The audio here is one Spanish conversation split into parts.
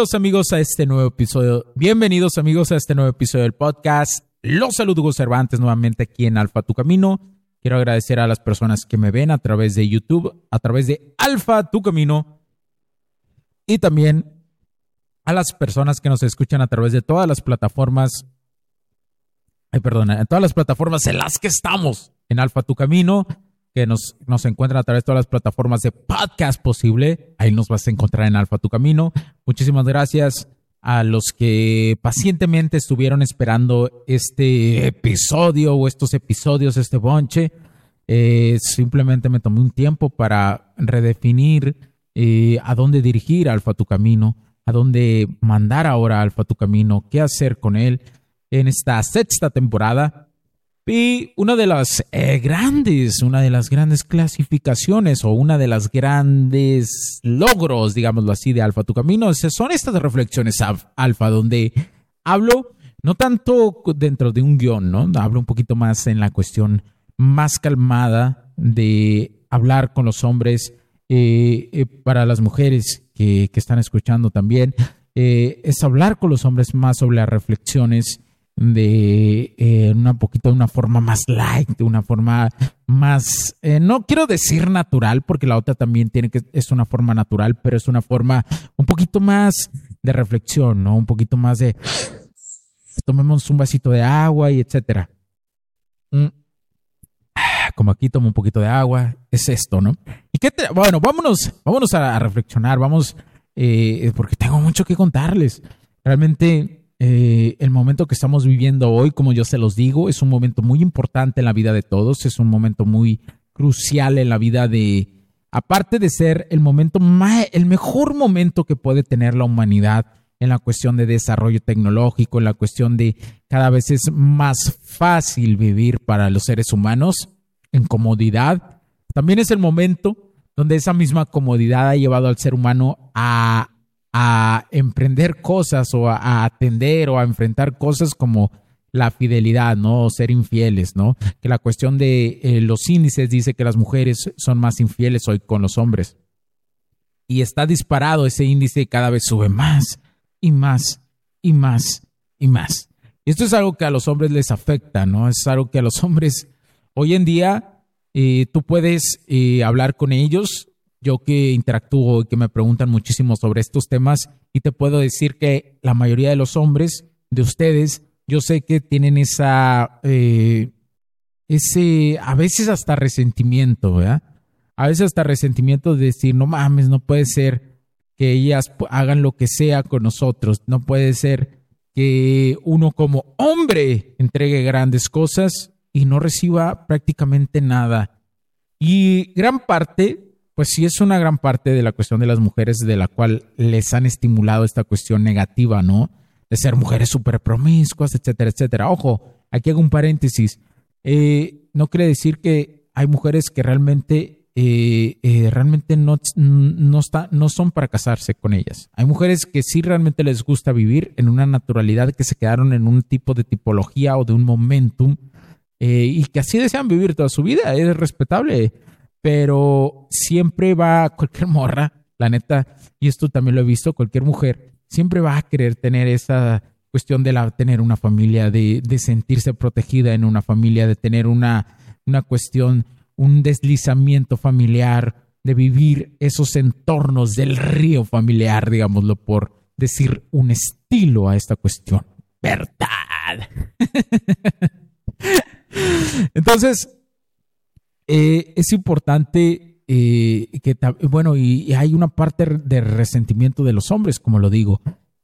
Bienvenidos amigos a este nuevo episodio. Bienvenidos amigos a este nuevo episodio del podcast. Los saludo Cervantes nuevamente aquí en Alfa Tu Camino. Quiero agradecer a las personas que me ven a través de YouTube, a través de Alfa Tu Camino y también a las personas que nos escuchan a través de todas las plataformas. Ay, perdona, en todas las plataformas en las que estamos en Alfa Tu Camino que nos, nos encuentran a través de todas las plataformas de podcast posible. Ahí nos vas a encontrar en Alfa Tu Camino. Muchísimas gracias a los que pacientemente estuvieron esperando este episodio o estos episodios, este bonche. Eh, simplemente me tomé un tiempo para redefinir eh, a dónde dirigir Alfa Tu Camino, a dónde mandar ahora Alfa Tu Camino, qué hacer con él en esta sexta temporada y una de las eh, grandes, una de las grandes clasificaciones o una de las grandes logros, digámoslo así, de Alfa Tu Camino son estas reflexiones Alfa, donde hablo no tanto dentro de un guion, ¿no? Hablo un poquito más en la cuestión más calmada de hablar con los hombres, eh, eh, para las mujeres que, que, están escuchando también, es hablar con los hombres más sobre las reflexiones de eh, una poquito de una forma más light, de una forma más, eh, no quiero decir natural, porque la otra también tiene que, es una forma natural, pero es una forma un poquito más de reflexión, ¿no? Un poquito más de, tomemos un vasito de agua y etcétera. Mm. Como aquí tomo un poquito de agua, es esto, ¿no? Y qué bueno, vámonos, vámonos a, reflexionar, vamos, eh, porque tengo mucho que contarles. Realmente eh, el momento que estamos viviendo hoy, como yo se los digo, es un momento muy importante en la vida de todos, es un momento muy crucial en la vida de, aparte de ser el momento más, el mejor momento que puede tener la humanidad en la cuestión de desarrollo tecnológico, en la cuestión de cada vez es más fácil vivir para los seres humanos en comodidad, también es el momento donde esa misma comodidad ha llevado al ser humano a a emprender cosas o a, atender o a enfrentar cosas como la fidelidad, ¿no? Ser infieles, ¿no? Que la cuestión de eh, los índices dice que las mujeres son más infieles hoy con los hombres. Y está disparado ese índice y cada vez sube más y más y más y más. Esto es algo que a los hombres les afecta, ¿no? Es algo que a los hombres hoy en día eh, tú puedes eh, hablar con ellos yo que interactúo y que me preguntan muchísimo sobre estos temas y te puedo decir que la mayoría de los hombres, de ustedes, yo sé que tienen esa, eh, ese, a veces hasta resentimiento, ¿verdad? A veces hasta resentimiento de decir, no mames, no puede ser que ellas hagan lo que sea con nosotros, no puede ser que uno como hombre entregue grandes cosas y no reciba prácticamente nada. Y gran parte pues sí es una gran parte de la cuestión de las mujeres de la cual les han estimulado esta cuestión negativa, ¿no? De ser mujeres súper promiscuas, etcétera, etcétera. Ojo, aquí hago un paréntesis. Eh, no quiere decir que hay mujeres que realmente, eh, eh, realmente no, no, está, no son para casarse con ellas. Hay mujeres que sí realmente les gusta vivir en una naturalidad que se quedaron en un tipo de tipología o de un momentum y que así desean vivir toda su vida. Es respetable pero siempre va cualquier morra, la neta, y esto también lo he visto, cualquier mujer siempre va a querer tener esa cuestión de la, tener una familia, de, de sentirse protegida en una familia, de tener una, una cuestión, un deslizamiento familiar, de vivir esos entornos del río familiar, digámoslo, por decir un estilo a esta cuestión. ¿Verdad? Entonces, eh, es importante eh, que, bueno, y, hay una parte de resentimiento de los hombres, como lo digo,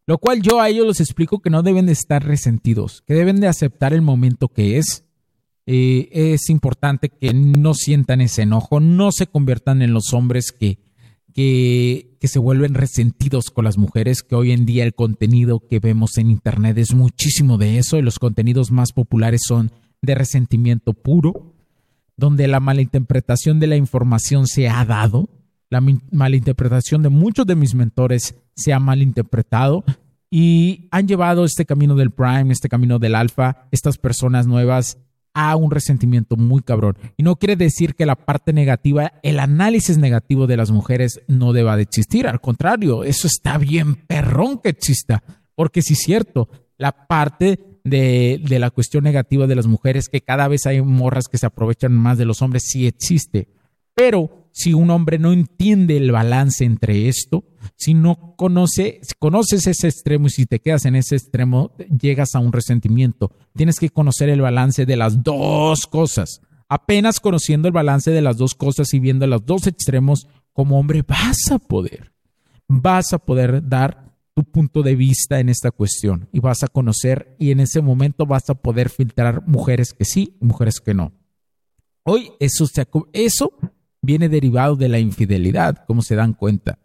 lo cual yo a ellos les explico que no deben de estar resentidos, que deben de aceptar el momento que es. Eh, es importante que no sientan ese enojo, no se conviertan en los hombres que, que, que, se vuelven resentidos con las mujeres, que hoy en día el contenido que vemos en Internet es muchísimo de eso y los contenidos más populares son de resentimiento puro, donde la malinterpretación de la información se ha dado, la malinterpretación de muchos de mis mentores se ha malinterpretado y han llevado este camino del Prime, este camino del Alfa, estas personas nuevas a un resentimiento muy cabrón. Y no quiere decir que la parte negativa, el análisis negativo de las mujeres no deba de existir. Al contrario, eso está bien perrón que exista. Porque si es cierto, la parte de, de, la cuestión negativa de las mujeres, que cada vez hay morras que se aprovechan más de los hombres, sí existe. Pero si un hombre no entiende el balance entre esto, si no conoce, si conoces ese extremo y si te quedas en ese extremo, llegas a un resentimiento. Tienes que conocer el balance de las dos cosas. Apenas conociendo el balance de las dos cosas y viendo los dos extremos, como hombre vas a poder, vas a poder dar tu punto de vista en esta cuestión y vas a conocer y en ese momento vas a poder filtrar mujeres que sí y mujeres que no. Hoy eso, se, eso viene derivado de la infidelidad, como se dan cuenta.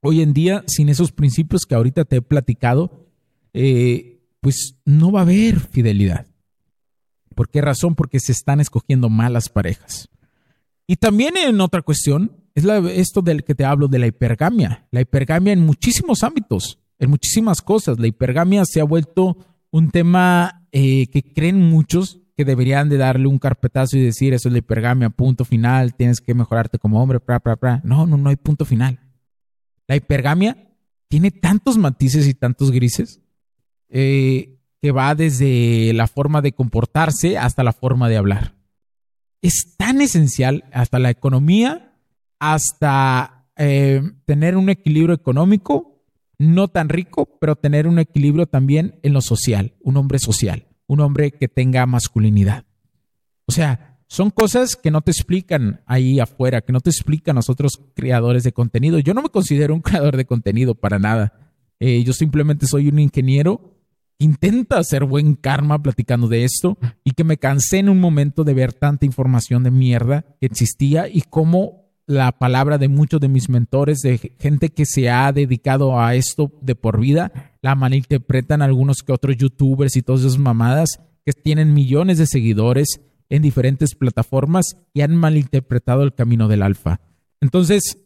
Hoy en día, sin esos principios que ahorita te he platicado, eh, pues no va a haber fidelidad. ¿Por qué razón? Porque se están escogiendo malas parejas. Y también en otra cuestión, es esto del que te hablo de la hipergamia. La hipergamia en muchísimos ámbitos, en muchísimas cosas. La hipergamia se ha vuelto un tema eh, que creen muchos que deberían de darle un carpetazo y decir eso es la hipergamia, punto final, tienes que mejorarte como hombre, pra, pra, pra. No, no, no hay punto final. La hipergamia tiene tantos matices y tantos grises eh, que va desde la forma de comportarse hasta la forma de hablar. Es tan esencial hasta la economía hasta eh, tener un equilibrio económico, no tan rico, pero tener un equilibrio también en lo social, un hombre social, un hombre que tenga masculinidad. O sea, son cosas que no te explican ahí afuera, que no te explican nosotros creadores de contenido. Yo no me considero un creador de contenido para nada. Eh, yo simplemente soy un ingeniero intenta hacer buen karma platicando de esto y que me cansé en un momento de ver tanta información de mierda que existía y cómo la palabra de muchos de mis mentores, de gente que se ha dedicado a esto de por vida, la malinterpretan algunos que otros youtubers y todas esas mamadas que tienen millones de seguidores en diferentes plataformas y han malinterpretado el camino del alfa. Entonces,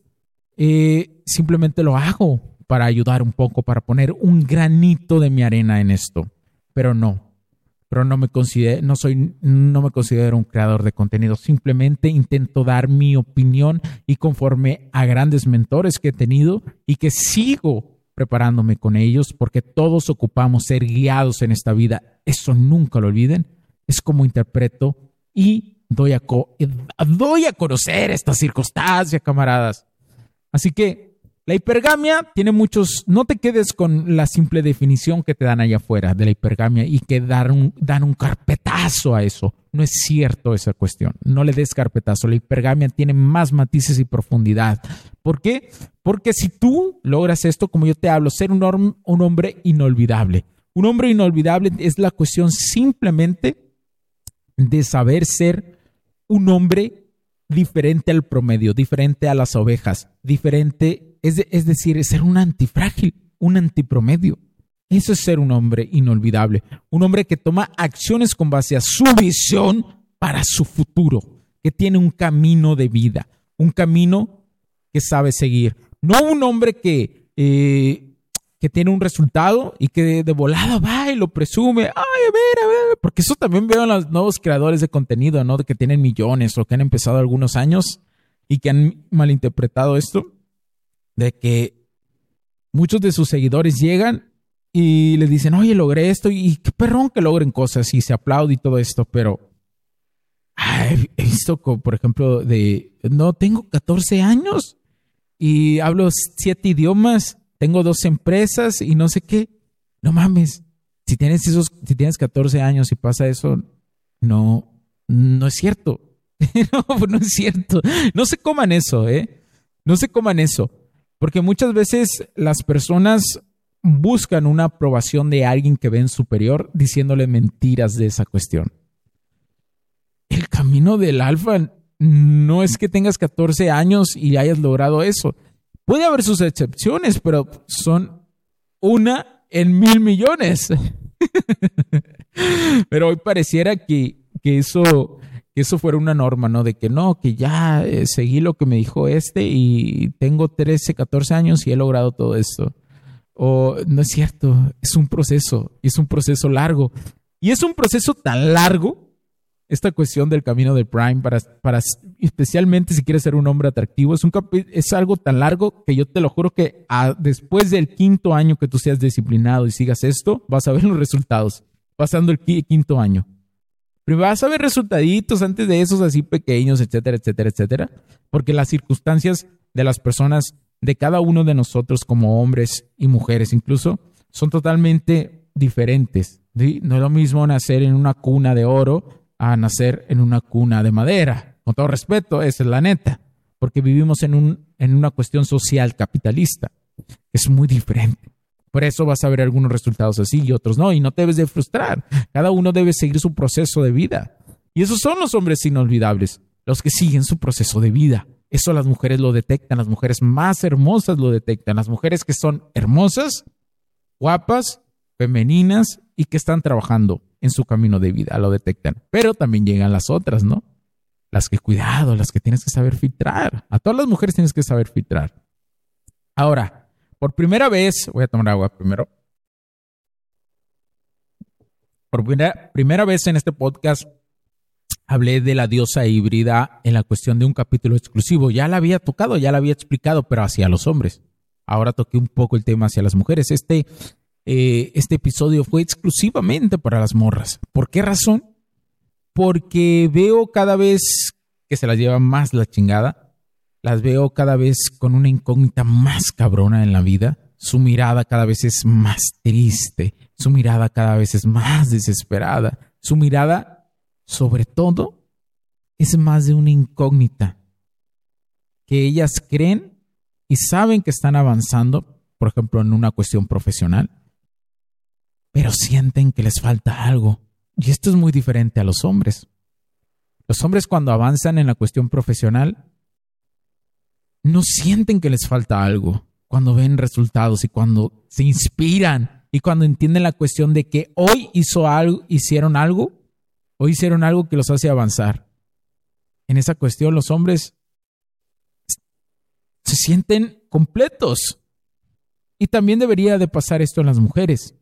eh, simplemente lo hago para ayudar un poco, para poner un granito de mi arena en esto, pero no, pero no me considero, no soy, no me considero un creador de contenido. Simplemente intento dar mi opinión y conforme a grandes mentores que he tenido y que sigo preparándome con ellos, porque todos ocupamos ser guiados en esta vida. Eso nunca lo olviden. Es como interpreto y doy a, doy a conocer esta circunstancia, camaradas. Así que la hipergamia tiene muchos, no te quedes con la simple definición que te dan allá afuera de la hipergamia y que dan un, dan un carpetazo a eso. No es cierto esa cuestión. No le des carpetazo. La hipergamia tiene más matices y profundidad. ¿Por qué? Porque si tú logras esto, como yo te hablo, ser un, un hombre inolvidable. Un hombre inolvidable es la cuestión simplemente de saber ser un hombre diferente al promedio, diferente a las ovejas, diferente es, decir, ser un antifrágil, un antipromedio. Eso es ser un hombre inolvidable, un hombre que toma acciones con base a su visión para su futuro, que tiene un camino de vida, un camino que sabe seguir. No un hombre que, eh, que tiene un resultado y que de, volada va y lo presume. Ay, a ver, a ver, porque eso también veo en los nuevos creadores de contenido, ¿no? De que tienen millones o que han empezado algunos años y que han malinterpretado esto de que muchos de sus seguidores llegan y le dicen, oye, logré esto y qué perrón que logren cosas y se aplaude y todo esto, pero he visto, por ejemplo, de, no, tengo 14 años y hablo siete idiomas, tengo dos empresas y no sé qué. No mames, si tienes esos, si tienes 14 años y pasa eso, no, no es cierto. no, no es cierto. No se coman eso, ¿eh? No se coman eso. Porque muchas veces las personas buscan una aprobación de alguien que ven superior diciéndole mentiras de esa cuestión. El camino del alfa no es que tengas 14 años y hayas logrado eso. Puede haber sus excepciones, pero son una en mil millones. pero hoy pareciera que, que eso que eso fuera una norma, ¿no? De que no, que ya eh, seguí lo que me dijo este y tengo 13, 14 años y he logrado todo esto. O no es cierto, es un proceso, es un proceso largo. Y es un proceso tan largo, esta cuestión del camino de Prime, para, para especialmente si quieres ser un hombre atractivo, es, un, es algo tan largo que yo te lo juro que después del quinto año que tú seas disciplinado y sigas esto, vas a ver los resultados, pasando el quinto año vas a ver resultaditos antes de esos así pequeños, etcétera, etcétera, etcétera. Porque las circunstancias de las personas, de cada uno de nosotros como hombres y mujeres incluso, son totalmente diferentes. No es lo mismo nacer en una cuna de oro a nacer en una cuna de madera. Con todo respeto, esa es la neta. Porque vivimos en, un, en una cuestión social capitalista. Es muy diferente. Por eso vas a ver algunos resultados así y otros no, y no te debes de frustrar. Cada uno debe seguir su proceso de vida. Y esos son los hombres inolvidables, los que siguen su proceso de vida. Eso las mujeres lo detectan, las mujeres más hermosas lo detectan, las mujeres que son hermosas, guapas, femeninas y que están trabajando en su camino de vida, lo detectan. Pero también llegan las otras, ¿no? Las que cuidado, las que tienes que saber filtrar. A todas las mujeres tienes que saber filtrar. Ahora, por primera vez, voy a tomar agua primero. Por primera, primera vez en este podcast hablé de la diosa híbrida en la cuestión de un capítulo exclusivo. Ya la había tocado, ya la había explicado, pero hacia los hombres. Ahora toqué un poco el tema hacia las mujeres. Este, eh, este episodio fue exclusivamente para las morras. ¿Por qué razón? Porque veo cada vez que se las lleva más la chingada las veo cada vez con una incógnita más cabrona en la vida. Su mirada cada vez es más triste, su mirada cada vez es más desesperada, su mirada, sobre todo, es más de una incógnita. Que ellas creen y saben que están avanzando, por ejemplo, en una cuestión profesional, pero sienten que les falta algo. Y esto es muy diferente a los hombres. Los hombres cuando avanzan en la cuestión profesional no sienten que les falta algo cuando ven resultados y cuando se inspiran y cuando entienden la cuestión de que hoy hizo algo, hicieron algo, hoy hicieron algo que los hace avanzar. En esa cuestión los hombres se sienten completos. Y también debería de pasar esto en las mujeres.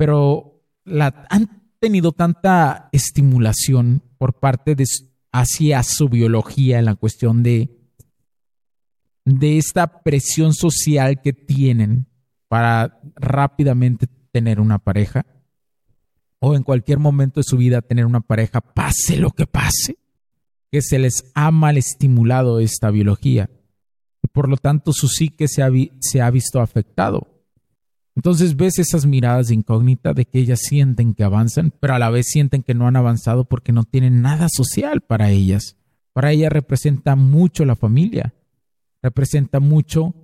Pero la, han tenido tanta estimulación por parte de hacia su biología en la cuestión de de esta presión social que tienen para rápidamente tener una pareja o en cualquier momento de su vida tener una pareja, pase lo que pase, que se les ha mal estimulado esta biología. Y por lo tanto su psique se ha, se ha visto afectado. Entonces ves esas miradas de incógnita de que ellas sienten que avanzan, pero a la vez sienten que no han avanzado porque no tienen nada social para ellas. Para ellas representa mucho la familia, representa mucho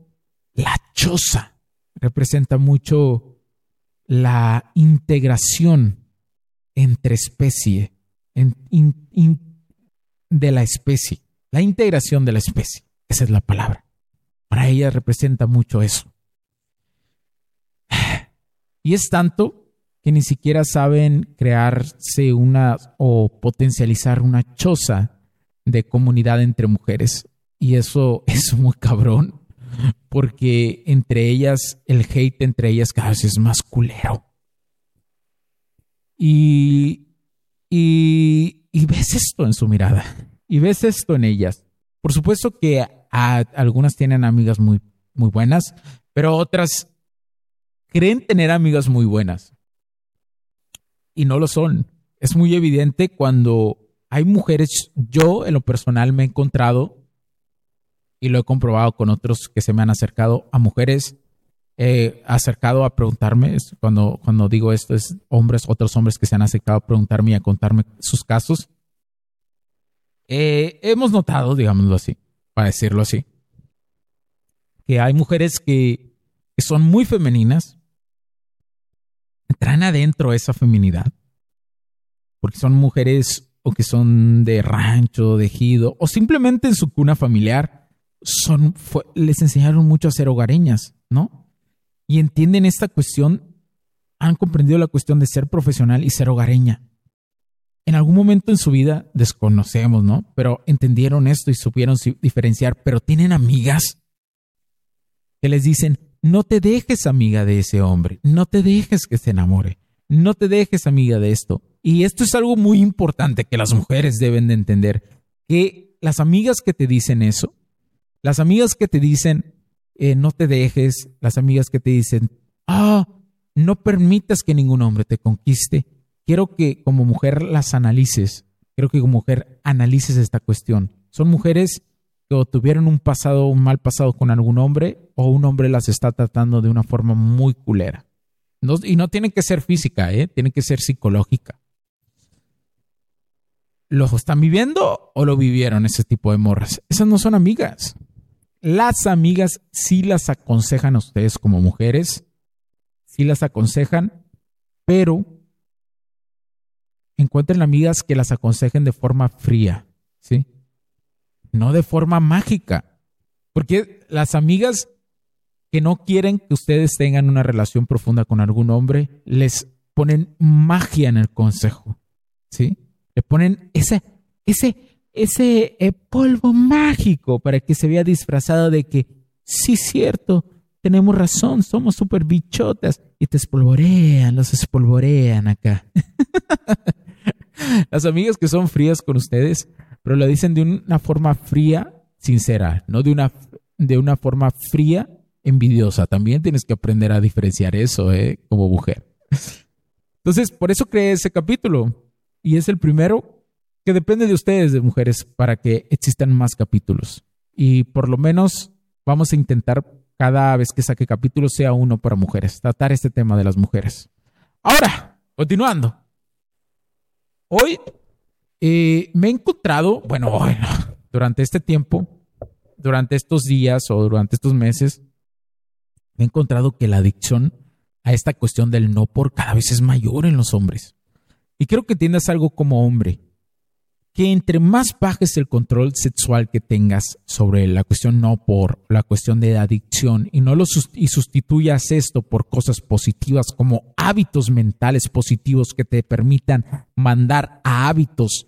la choza, representa mucho la integración entre especie, de la especie, la integración de la especie, esa es la palabra. Para ella representa mucho eso. Y es tanto que ni siquiera saben crearse una o potencializar una choza de comunidad entre mujeres. Y eso es muy cabrón, porque entre ellas, el hate entre ellas cada vez es más culero. Y, y, y ves esto en su mirada, y ves esto en ellas. Por supuesto que algunas tienen amigas muy muy buenas, pero otras creen tener amigas muy buenas y no lo son. Es muy evidente cuando hay mujeres, yo en lo personal me he encontrado y lo he comprobado con otros que se me han acercado a mujeres, eh, acercado a preguntarme, cuando, cuando digo esto es hombres, otros hombres que se han acercado a preguntarme y a contarme sus casos. Eh, hemos notado, digámoslo así, para decirlo así, que hay mujeres que, que son muy femeninas, traen adentro esa feminidad, porque son mujeres o que son de rancho, de ejido, o simplemente en su cuna familiar, son, les enseñaron mucho a ser hogareñas, ¿no? Y entienden esta cuestión, han comprendido la cuestión de ser profesional y ser hogareña. En algún momento en su vida desconocemos, ¿no? Pero entendieron esto y supieron diferenciar, pero tienen amigas que les dicen, no te dejes amiga de ese hombre, no te dejes que se enamore, no te dejes amiga de esto. Y esto es algo muy importante que las mujeres deben de entender, que las amigas que te dicen eso, las amigas que te dicen, eh, no te dejes, las amigas que te dicen, ah, no permitas que ningún hombre te conquiste, quiero que como mujer las analices, quiero que como mujer analices esta cuestión. Son mujeres que tuvieron un pasado, un mal pasado con algún hombre, o un hombre las está tratando de una forma muy culera. y no tiene que ser física, ¿eh? tiene que ser psicológica. ¿Lo están viviendo o lo vivieron ese tipo de morras? Esas no son amigas. Las amigas sí las aconsejan a ustedes como mujeres, sí las aconsejan, pero encuentren amigas que las aconsejen de forma fría, ¿sí? No de forma mágica. Porque las amigas que no quieren que ustedes tengan una relación profunda con algún hombre, les ponen magia en el consejo. ¿Sí? Le ponen ese, ese, ese eh, polvo mágico para que se vea disfrazado de que, sí, cierto, tenemos razón, somos súper bichotas. Y te espolvorean, los espolvorean acá. Las amigas que son frías con ustedes pero lo dicen de una forma fría, sincera, no de una, de una forma fría, envidiosa. También tienes que aprender a diferenciar eso, ¿eh? Como mujer. Entonces, por eso creé ese capítulo. Y es el primero que depende de ustedes, de mujeres, para que existan más capítulos. Y por lo menos vamos a intentar cada vez que saque capítulo sea uno para mujeres, tratar este tema de las mujeres. Ahora, continuando. Hoy eh, me he encontrado, bueno, bueno, durante este tiempo, durante estos días o durante estos meses, me he encontrado que la adicción a esta cuestión del no por cada vez es mayor en los hombres. Y quiero que entiendas algo como hombre que entre más bajes el control sexual que tengas sobre la cuestión no por la cuestión de adicción y no lo y sustituyas esto por cosas positivas como hábitos mentales positivos que te permitan mandar a hábitos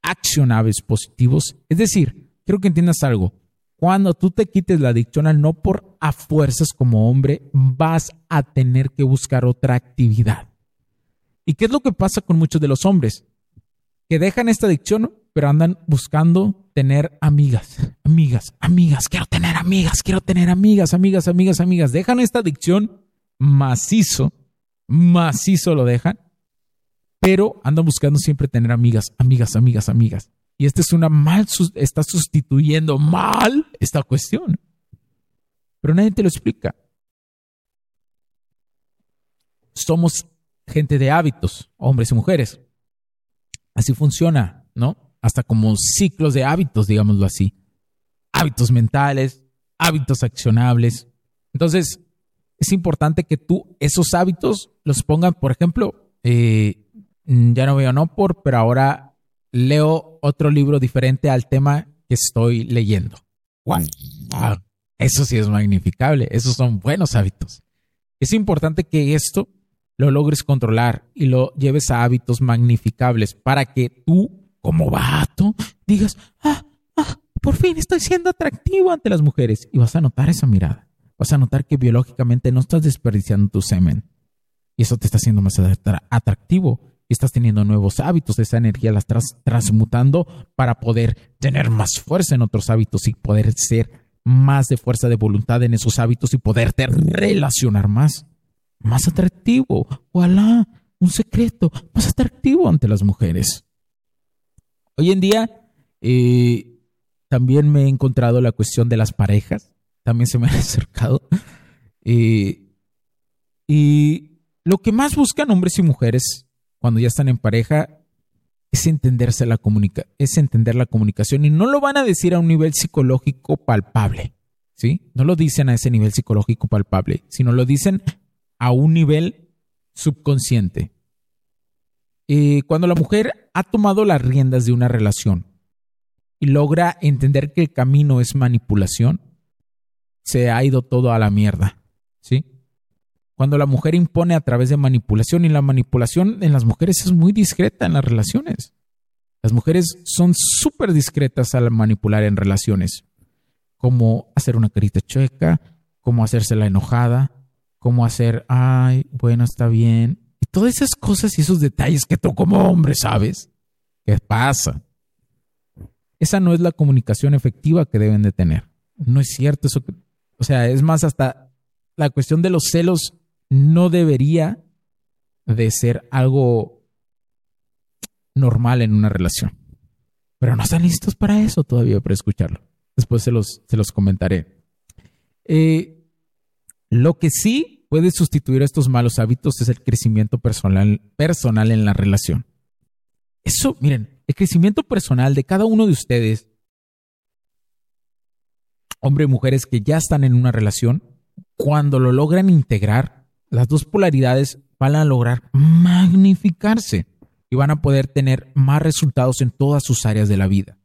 accionables positivos, es decir, quiero que entiendas algo. Cuando tú te quites la adicción al no por a fuerzas como hombre, vas a tener que buscar otra actividad. ¿Y qué es lo que pasa con muchos de los hombres? Que dejan esta adicción, pero andan buscando tener amigas, amigas, amigas, quiero tener amigas, quiero tener amigas, amigas, amigas, amigas. Dejan esta adicción macizo, macizo lo dejan, pero andan buscando siempre tener amigas, amigas, amigas, amigas. Y este es una mal, está sustituyendo mal esta cuestión. Pero nadie te lo explica. Somos gente de hábitos, hombres y mujeres. Así funciona, ¿no? Hasta como ciclos de hábitos, digámoslo así. Hábitos mentales, hábitos accionables. Entonces, es importante que tú esos hábitos los pongan, por ejemplo, eh, ya no veo no por, pero ahora leo otro libro diferente al tema que estoy leyendo. Wow. Eso sí es magnificable. Esos son buenos hábitos. Es importante que esto lo logres controlar y lo lleves a hábitos magnificables para que tú, como vato, digas, ah, ah, por fin estoy siendo atractivo ante las mujeres. Y vas a notar esa mirada. Vas a notar que biológicamente no estás desperdiciando tu semen. Y eso te está haciendo más atractivo. Y estás teniendo nuevos hábitos. Esa energía la estás transmutando para poder tener más fuerza en otros hábitos y poder ser más de fuerza de voluntad en esos hábitos y poderte relacionar más. Más atractivo. Voilà, un secreto. Más atractivo ante las mujeres. Hoy en día eh, también me he encontrado la cuestión de las parejas. También se me han acercado. Eh, y lo que más buscan hombres y mujeres cuando ya están en pareja es entenderse la comunica es entender la comunicación y no lo van a decir a un nivel psicológico palpable, ¿sí? No lo dicen a ese nivel psicológico palpable, sino lo dicen a un nivel subconsciente. Eh, cuando la mujer ha tomado las riendas de una relación y logra entender que el camino es manipulación, se ha ido todo a la mierda, ¿sí? cuando la mujer impone a través de manipulación y la manipulación en las mujeres es muy discreta en las relaciones. Las mujeres son súper discretas al manipular en relaciones, como hacer una carita chueca, como hacerse la enojada, como hacer, ay, bueno, está bien. Todas esas cosas y esos detalles que tú como hombre sabes. ¿Qué pasa? Esa no es la comunicación efectiva que deben de tener. No es cierto eso. o sea, es más hasta la cuestión de los celos no debería de ser algo normal en una relación. Pero no están listos para eso todavía, para escucharlo. Después se los, se los comentaré. Eh, lo que sí puede sustituir estos malos hábitos es el crecimiento personal, personal en la relación. Eso, miren, el crecimiento personal de cada uno de ustedes, hombres y mujeres que ya están en una relación, cuando lo logran integrar, las dos polaridades van a lograr magnificarse y van a poder tener más resultados en todas sus áreas de la vida.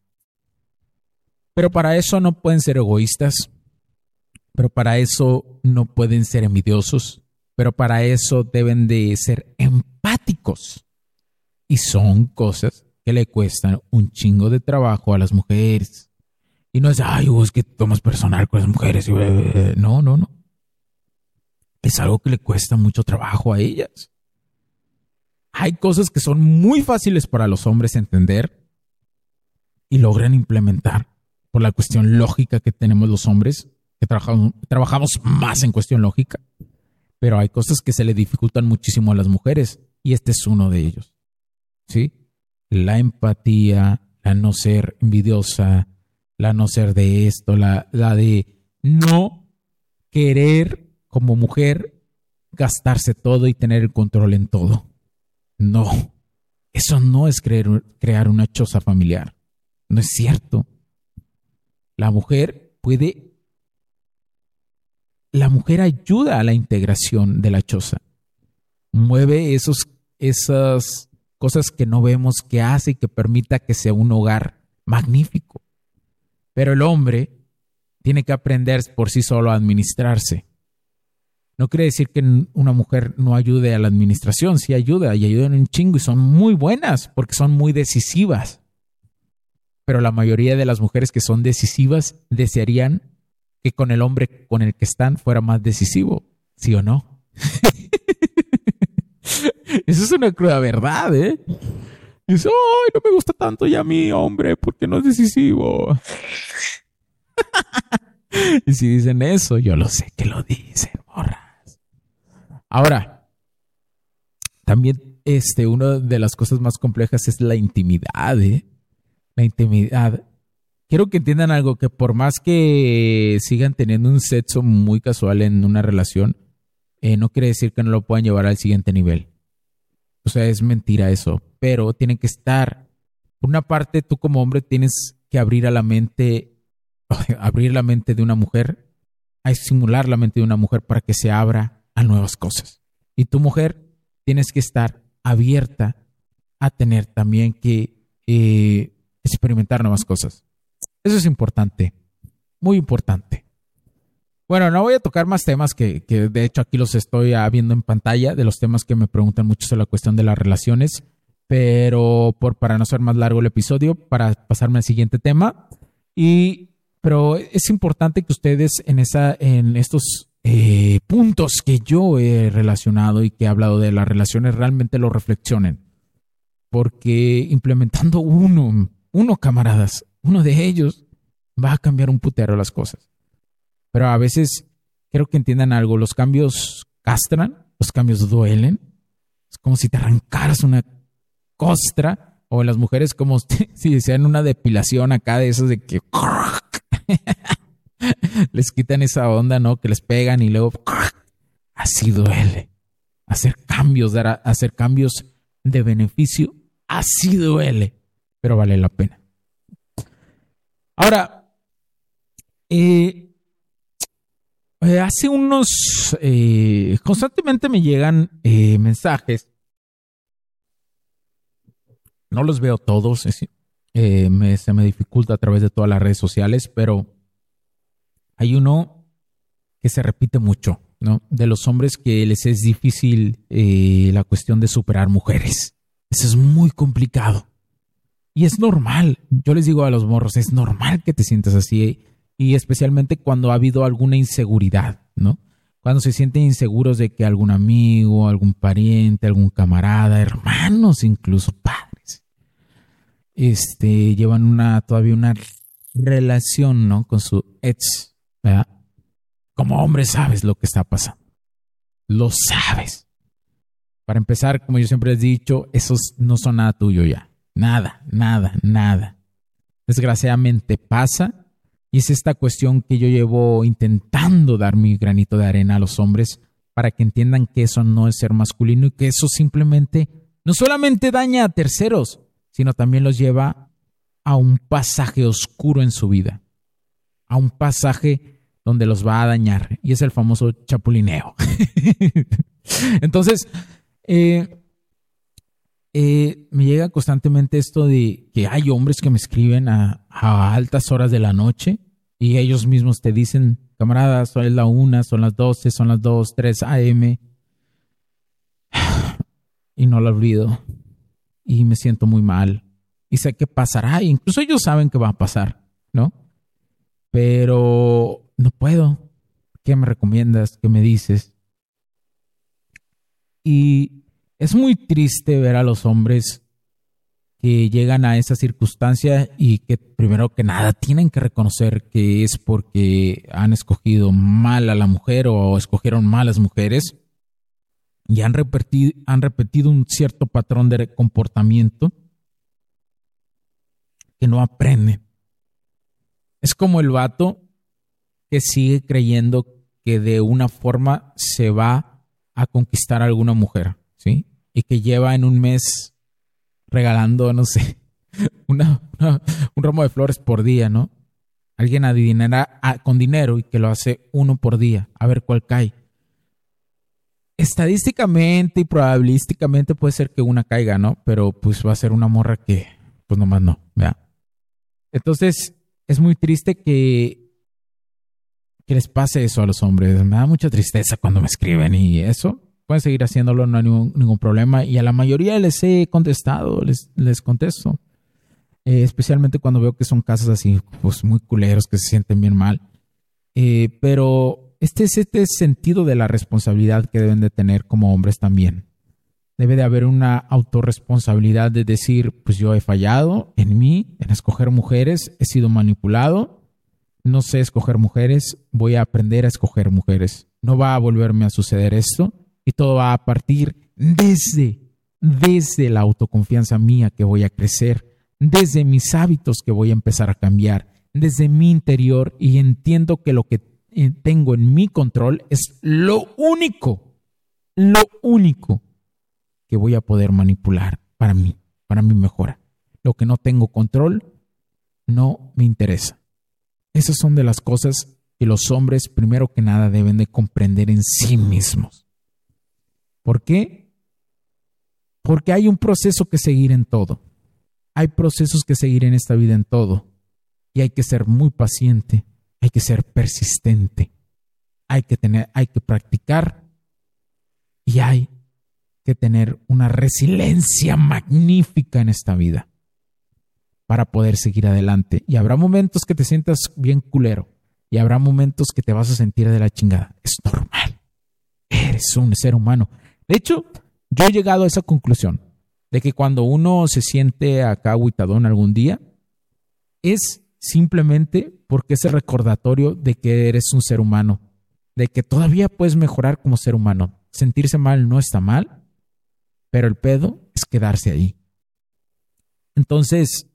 Pero para eso no pueden ser egoístas, pero para eso no pueden ser envidiosos, pero para eso deben de ser empáticos. Y son cosas que le cuestan un chingo de trabajo a las mujeres. Y no es, ay, vos que tomas personal con las mujeres. No, no, no es algo que le cuesta mucho trabajo a ellas. Hay cosas que son muy fáciles para los hombres entender y logran implementar por la cuestión lógica que tenemos los hombres, que trabajamos, trabajamos más en cuestión lógica. Pero hay cosas que se le dificultan muchísimo a las mujeres y este es uno de ellos. ¿Sí? La empatía, la no ser envidiosa, la no ser de esto, la, la de no querer como mujer gastarse todo y tener el control en todo. No, eso no es crear una choza familiar. No es cierto. La mujer puede... La mujer ayuda a la integración de la choza. Mueve esos, esas cosas que no vemos que hace y que permita que sea un hogar magnífico. Pero el hombre tiene que aprender por sí solo a administrarse. No quiere decir que una mujer no ayude a la administración, sí ayuda y ayudan un chingo y son muy buenas porque son muy decisivas. Pero la mayoría de las mujeres que son decisivas desearían que con el hombre con el que están fuera más decisivo, ¿sí o no? Eso es una cruda verdad, ¿eh? Dice, ay, no me gusta tanto ya mi hombre porque no es decisivo. y si dicen eso, yo lo sé que lo dicen, morra. Ahora, también este, una de las cosas más complejas es la intimidad, ¿eh? La intimidad. Quiero que entiendan algo, que por más que sigan teniendo un sexo muy casual en una relación, eh, no quiere decir que no lo puedan llevar al siguiente nivel. O sea, es mentira eso, pero tienen que estar. Por una parte, tú como hombre tienes que abrir a la mente, abrir la mente de una mujer, a simular la mente de una mujer para que se abra a nuevas cosas. Y tu mujer tienes que estar abierta a tener también que eh, experimentar nuevas cosas. Eso es importante, muy importante. Bueno, no voy a tocar más temas que, que de hecho aquí los estoy viendo en pantalla, de los temas que me preguntan mucho sobre la cuestión de las relaciones, pero por, para no ser más largo el episodio, para pasarme al siguiente tema. Y, pero es importante que ustedes en, esa, en estos eh, puntos que yo he relacionado y que he hablado de las relaciones realmente lo reflexionen. Porque implementando uno, uno camaradas, uno de ellos va a cambiar un putero las cosas. Pero a veces quiero que entiendan algo, los cambios castran, los cambios duelen. Es como si te arrancaras una costra o las mujeres como si desean una depilación acá de esos de que les quitan esa onda, ¿no? Que les pegan y luego así duele. Hacer cambios, dar hacer cambios de beneficio, así duele, pero vale la pena. Ahora, eh, eh, hace unos, eh, constantemente me llegan mensajes. No los veo todos, me, se me dificulta a través de todas las redes sociales, pero hay uno que se repite mucho, ¿no? De los hombres que les es difícil eh, la cuestión de superar mujeres. Eso es muy complicado. Y es normal. Yo les digo a los morros, es normal que te sientas así. Y especialmente cuando ha habido alguna inseguridad, ¿no? Cuando se sienten inseguros de que algún amigo, algún pariente, algún camarada, hermanos, incluso padres, este, llevan una, todavía una relación, ¿no? Con su ex como hombre sabes lo que está pasando. Lo sabes. Para empezar, como yo siempre he dicho, esos no son nada tuyo ya. Nada, nada, nada. Desgraciadamente pasa y es esta cuestión que yo llevo intentando dar mi granito de arena a los hombres para que entiendan que eso no es ser masculino y que eso simplemente no solamente daña a terceros, sino también los lleva a un pasaje oscuro en su vida, a un pasaje donde los va a dañar. Y es el famoso chapulineo. Entonces, eh, eh, me llega constantemente esto de que hay hombres que me escriben a, altas horas de la noche y ellos mismos te dicen, camaradas, son la una, son las doce, son las dos, tres AM. Y no lo olvido. Y me siento muy mal. Y sé que pasará. Incluso ellos saben que va a pasar, ¿no? Pero no puedo. ¿Qué me recomiendas? ¿Qué me dices? Y es muy triste ver a los hombres que llegan a esa circunstancia y que primero que nada tienen que reconocer que es porque han escogido mal a la mujer o escogieron malas mujeres y han repetido, un cierto patrón de comportamiento que no aprenden. Es como el vato que sigue creyendo que de una forma se va a conquistar a alguna mujer, ¿sí? Y que lleva en un mes regalando, no sé, una, un ramo de flores por día, ¿no? Alguien adivinará con dinero y que lo hace uno por día, a ver cuál cae. Estadísticamente y probabilísticamente puede ser que una caiga, ¿no? Pero pues va a ser una morra que, pues nomás no, ¿ya? Entonces, es muy triste que que les pase eso a los hombres. Me da mucha tristeza cuando me escriben y eso. Pueden seguir haciéndolo, no hay ningún, problema. Y a la mayoría les he contestado, les, les contesto. Eh, especialmente cuando veo que son casos así, pues muy culeros, que se sienten bien mal. Eh, pero este es este sentido de la responsabilidad que deben de tener como hombres también. Debe de haber una autorresponsabilidad de decir, pues yo he fallado en mí, en escoger mujeres, he sido manipulado, no sé escoger mujeres, voy a aprender a escoger mujeres. No va a volverme a suceder esto y todo va a partir desde, desde la autoconfianza mía que voy a crecer, desde mis hábitos que voy a empezar a cambiar, desde mi interior y entiendo que lo que eh, tengo en mi control es lo único, lo único que voy a poder manipular para mí, para mi mejora. Lo que no tengo control no me interesa. Esas son de las cosas que los hombres primero que nada deben de comprender en sí mismos. ¿Por qué? Porque hay un proceso que seguir en todo. Hay procesos que seguir en esta vida en todo. Y hay que ser muy paciente, hay que ser persistente, hay que tener, hay que practicar y hay que tener una resiliencia magnífica en esta vida para poder seguir adelante. Y habrá momentos que te sientas bien culero y habrá momentos que te vas a sentir de la chingada. Es normal. Eres un ser humano. De hecho, yo he llegado a esa conclusión de que cuando uno se siente acá aguitadón algún día, es simplemente porque es el recordatorio de que eres un ser humano, de que todavía puedes mejorar como ser humano. Sentirse mal no está mal, pero el pedo es quedarse ahí. Entonces,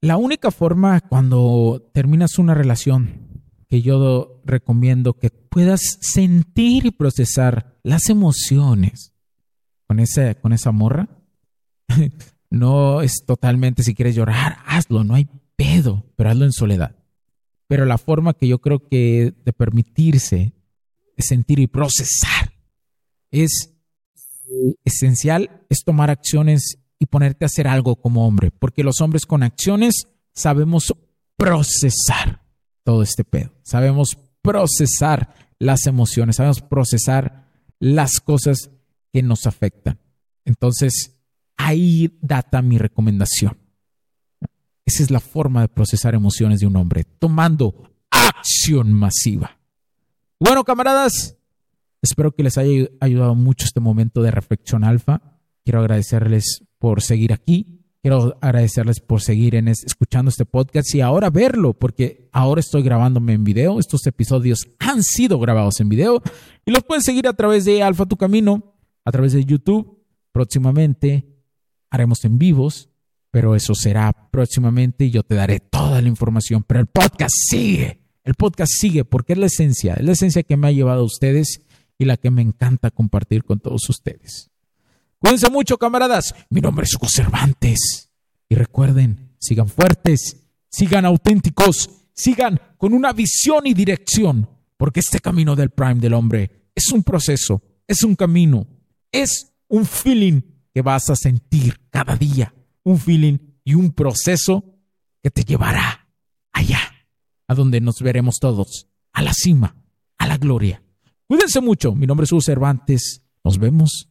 la única forma cuando terminas una relación que yo recomiendo que puedas sentir y procesar las emociones con esa, con esa morra, no es totalmente si quieres llorar, hazlo, no hay pedo, pero hazlo en soledad. Pero la forma que yo creo que de permitirse sentir y procesar es esencial, es tomar acciones y ponerte a hacer algo como hombre, porque los hombres con acciones sabemos procesar todo este pedo, sabemos procesar las emociones, sabemos procesar las cosas que nos afectan. Entonces, ahí data mi recomendación. Esa es la forma de procesar emociones de un hombre, tomando acción masiva. Bueno, camaradas, espero que les haya ayudado mucho este momento de reflexión alfa. Quiero agradecerles por seguir aquí. Quiero agradecerles por seguir en escuchando este podcast y ahora verlo, porque ahora estoy grabándome en video. Estos episodios han sido grabados en video y los pueden seguir a través de Alfa Tu Camino, a través de YouTube. Próximamente haremos en vivos, pero eso será próximamente y yo te daré toda la información. Pero el podcast sigue, el podcast sigue porque es la esencia, es la esencia que me ha llevado a ustedes y la que me encanta compartir con todos ustedes. Cuídense mucho, camaradas. Mi nombre es Hugo Cervantes. Y recuerden, sigan fuertes, sigan auténticos, sigan con una visión y dirección, porque este camino del Prime del hombre es un proceso, es un camino, es un feeling que vas a sentir cada día, un feeling y un proceso que te llevará allá, a donde nos veremos todos, a la cima, a la gloria. Cuídense mucho, mi nombre es Hugo Cervantes. Nos vemos.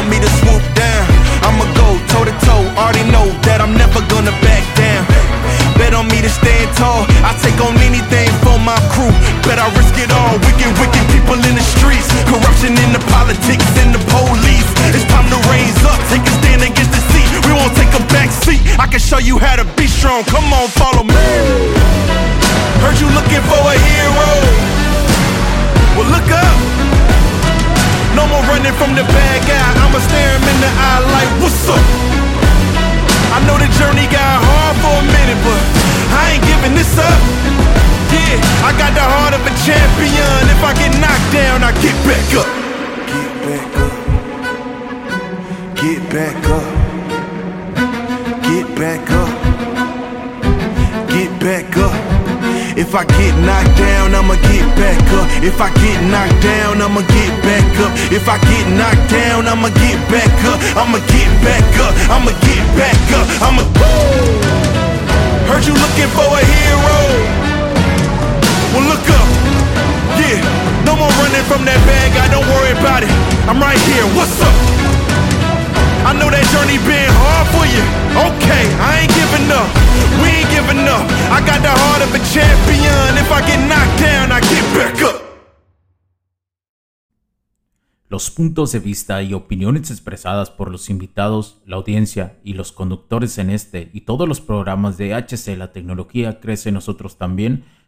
On me to get back up. Get back up. Get back up. Get back up. Get back up. If I get knocked down, I'ma get back up. If I get knocked down, I'ma get back up. If I get knocked down, I'ma get back up. I'ma get back up. I'ma get back up. I'ma. Heard you looking for a hero. Well, look up. Yeah, no more running from that bad. Don't worry about it. I'm right here. What's up? I know that journey been hard for you. Okay, I ain't giving up. We ain't giving up. I got the heart of a champion. If I get knocked down, I get back up. Los puntos de vista y opiniones expresadas por los invitados, la audiencia y los conductores en este y todos los programas de HC La Tecnología Crece Nosotros también